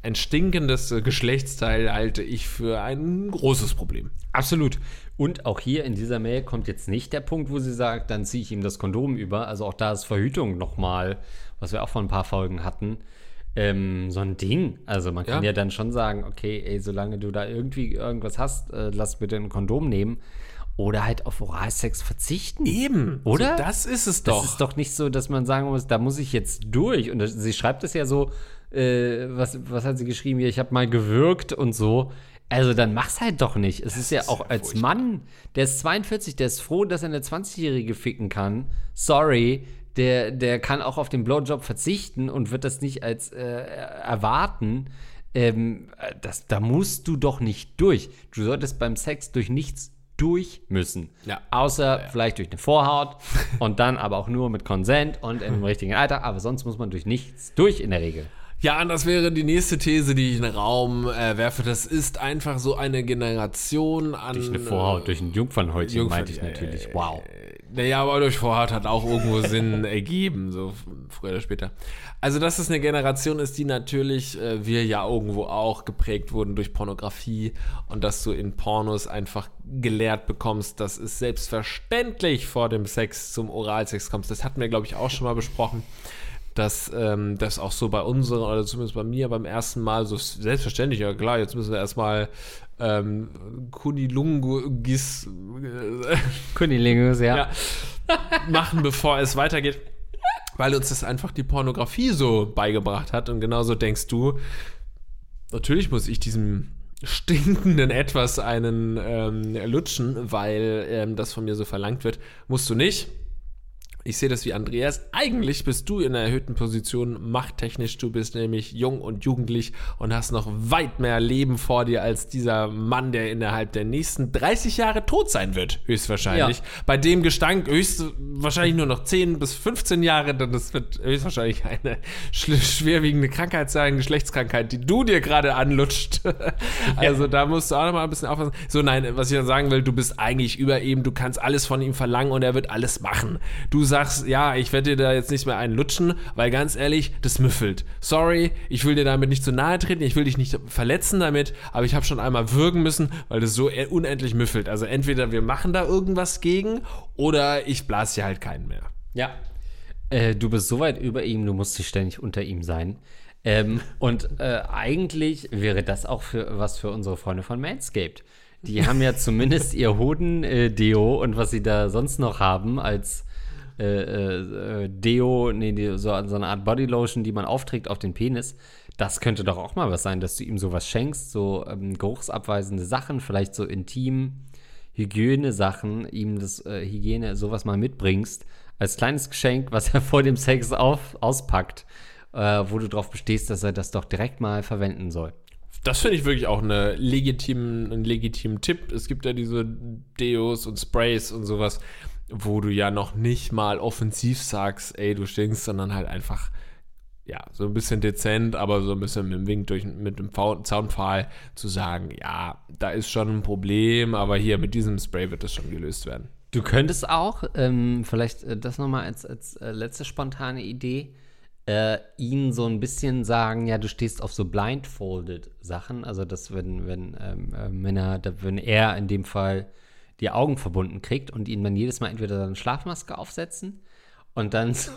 ein stinkendes Geschlechtsteil halte ich für ein großes Problem. Absolut. Und auch hier in dieser Mail kommt jetzt nicht der Punkt, wo sie sagt, dann ziehe ich ihm das Kondom über. Also auch da ist Verhütung nochmal, was wir auch vor ein paar Folgen hatten, ähm, so ein Ding. Also man kann ja. ja. dann schon sagen, okay, ey, solange du da irgendwie irgendwas hast, äh, lass bitte ein Kondom nehmen. Oder halt auf Oralsex verzichten. Eben, oder? So, das ist es doch. Das ist doch nicht so, dass man sagen muss, da muss ich jetzt durch. Und das, sie schreibt es ja so, äh, was, was hat sie geschrieben hier? Ich habe mal gewürgt und so. Also dann mach's halt doch nicht. Es ist ja auch als furchtbar. Mann, der ist 42, der ist froh, dass er eine 20-Jährige ficken kann. Sorry, der, der kann auch auf den Blowjob verzichten und wird das nicht als äh, erwarten. Ähm, das, da musst du doch nicht durch. Du solltest beim Sex durch nichts durch müssen. Ja. Außer ja, ja. vielleicht durch eine Vorhaut und dann aber auch nur mit Konsent und im [laughs] richtigen Alter. Aber sonst muss man durch nichts durch in der Regel. Ja, und das wäre die nächste These, die ich in den Raum äh, werfe. Das ist einfach so eine Generation an. Durch eine Vorhaut, äh, durch ein Jungfernhäutchen, Jungfern, meinte ich natürlich. Äh, wow. Naja, aber durch Vorhaut hat auch irgendwo Sinn [laughs] ergeben, so früher oder später. Also, dass es eine Generation ist, die natürlich, äh, wir ja irgendwo auch geprägt wurden durch Pornografie und dass du in Pornos einfach gelehrt bekommst, dass es selbstverständlich vor dem Sex zum Oralsex kommst. Das hatten wir, glaube ich, auch schon mal besprochen dass ähm, das auch so bei unseren, oder zumindest bei mir beim ersten Mal so selbstverständlich, ja klar, jetzt müssen wir erstmal ähm, Kunilungis äh, Kunilingus, ja. ja machen, bevor es weitergeht. Weil uns das einfach die Pornografie so beigebracht hat. Und genauso denkst du, natürlich muss ich diesem stinkenden etwas einen ähm, lutschen, weil ähm, das von mir so verlangt wird. Musst du nicht. Ich sehe das wie Andreas. Eigentlich bist du in einer erhöhten Position, machttechnisch. Du bist nämlich jung und jugendlich und hast noch weit mehr Leben vor dir als dieser Mann, der innerhalb der nächsten 30 Jahre tot sein wird, höchstwahrscheinlich. Ja. Bei dem Gestank höchstwahrscheinlich nur noch 10 bis 15 Jahre, denn das wird höchstwahrscheinlich eine schwerwiegende Krankheit sein, Geschlechtskrankheit, die du dir gerade anlutscht. [laughs] also da musst du auch noch mal ein bisschen aufpassen. So, nein, was ich dann sagen will, du bist eigentlich über ihm, du kannst alles von ihm verlangen und er wird alles machen. Du sagst, ja, ich werde dir da jetzt nicht mehr einen lutschen, weil ganz ehrlich, das müffelt. Sorry, ich will dir damit nicht zu nahe treten, ich will dich nicht verletzen damit, aber ich habe schon einmal würgen müssen, weil das so unendlich müffelt. Also entweder wir machen da irgendwas gegen oder ich blase dir halt keinen mehr. Ja. Äh, du bist so weit über ihm, du musst nicht ständig unter ihm sein. Ähm, und äh, eigentlich wäre das auch für was für unsere Freunde von Manscaped. Die haben ja [laughs] zumindest ihr Hoden-Deo äh, und was sie da sonst noch haben als äh, äh, Deo, nee, so, so eine Art Bodylotion, die man aufträgt auf den Penis. Das könnte doch auch mal was sein, dass du ihm sowas schenkst, so ähm, geruchsabweisende Sachen, vielleicht so intim Hygiene-Sachen, ihm das äh, Hygiene, sowas mal mitbringst, als kleines Geschenk, was er [laughs] vor dem Sex auf, auspackt, äh, wo du darauf bestehst, dass er das doch direkt mal verwenden soll. Das finde ich wirklich auch eine legitimen, einen legitimen Tipp. Es gibt ja diese Deos und Sprays und sowas, wo du ja noch nicht mal offensiv sagst, ey, du stinkst, sondern halt einfach, ja, so ein bisschen dezent, aber so ein bisschen mit dem Wink durch, mit dem Zaunpfahl zu sagen, ja, da ist schon ein Problem, aber hier mit diesem Spray wird das schon gelöst werden. Du könntest auch, ähm, vielleicht äh, das nochmal als, als äh, letzte spontane Idee, äh, ihn so ein bisschen sagen, ja, du stehst auf so blindfolded Sachen, also dass wenn, wenn ähm, äh, Männer, wenn er in dem Fall die Augen verbunden kriegt und ihn dann jedes Mal entweder eine Schlafmaske aufsetzen und dann [laughs] so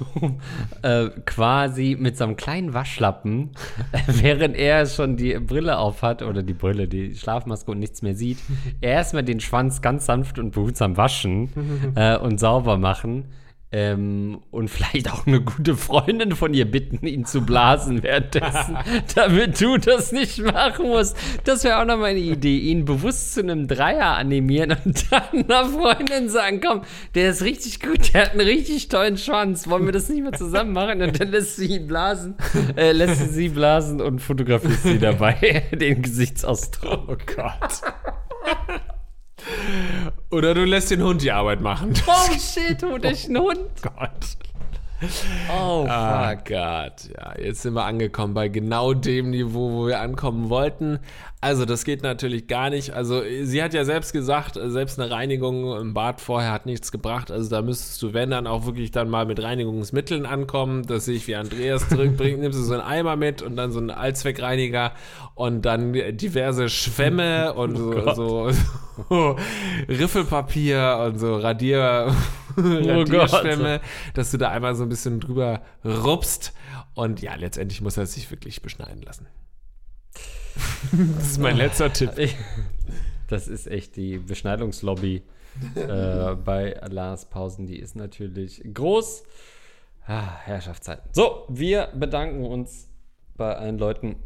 äh, quasi mit so einem kleinen Waschlappen, äh, [laughs] während er schon die Brille aufhat oder die Brille, die Schlafmaske und nichts mehr sieht, erstmal den Schwanz ganz sanft und behutsam waschen äh, und sauber machen ähm, und vielleicht auch eine gute Freundin von ihr bitten, ihn zu blasen währenddessen, [laughs] damit du das nicht machen musst. Das wäre auch noch meine Idee, ihn bewusst zu einem Dreier animieren und dann einer Freundin sagen, komm, der ist richtig gut, der hat einen richtig tollen Schwanz, wollen wir das nicht mehr zusammen machen? Und dann lässt sie ihn blasen, äh, lässt sie sie blasen und fotografiert sie dabei [laughs] den Gesichtsausdruck. Oh Gott. [laughs] Oder du lässt den Hund die Arbeit machen. [laughs] Oh shit, hol dich einen Hund. Oh Gott. Oh, Ah fuck. Gott, ja, jetzt sind wir angekommen bei genau dem Niveau, wo wir ankommen wollten. Also das geht natürlich gar nicht. Also sie hat ja selbst gesagt, äh, selbst eine Reinigung im Bad vorher hat nichts gebracht. Also da müsstest du, wenn dann auch wirklich dann mal mit Reinigungsmitteln ankommen. Das sehe ich, wie Andreas zurückbringt. Nimmst du so einen Eimer mit und dann so einen Allzweckreiniger und dann diverse Schwämme und so, Gott. so, so [laughs] Riffelpapier und so Radier, Oh [laughs] Radierschwämme, dass du da einmal so ein bisschen drüber rupst. Und ja, letztendlich muss er sich wirklich beschneiden lassen. [laughs] das ist mein letzter Tipp. Das ist echt die Beschneidungslobby äh, [laughs] bei Lars Pausen. Die ist natürlich groß. Ah, Herrschaftszeiten. So, wir bedanken uns bei allen Leuten,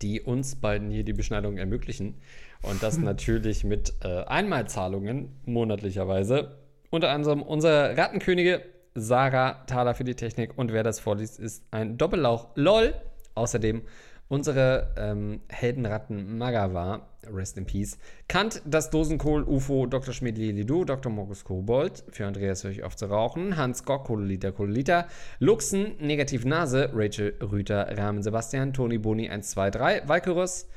die uns beiden hier die Beschneidung ermöglichen. Und das [laughs] natürlich mit äh, Einmalzahlungen monatlicherweise. Unter anderem unsere Rattenkönige Sarah Thaler für die Technik und wer das vorliest, ist ein Doppellauch LOL. Außerdem unsere ähm, Heldenratten Magawa, rest in peace, Kant, das Dosenkohl, UFO, Dr. Schmidt Lidu, Dr. Morgus Kobold, für Andreas höre ich auf zu rauchen, Hans Gock, Kololiter, Kololiter, Luxen, Negativ Nase, Rachel Rüter, Rahmen Sebastian, Toni Boni 123, Valkyrus,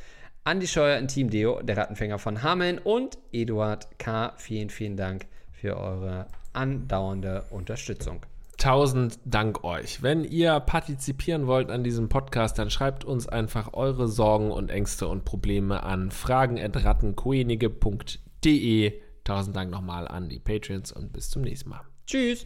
Andi Scheuer in Team Deo, der Rattenfänger von Hameln und Eduard K. Vielen, vielen Dank für eure andauernde Unterstützung. Tausend Dank euch. Wenn ihr partizipieren wollt an diesem Podcast, dann schreibt uns einfach eure Sorgen und Ängste und Probleme an fragen.rattenkoenige.de. Tausend Dank nochmal an die Patreons und bis zum nächsten Mal. Tschüss!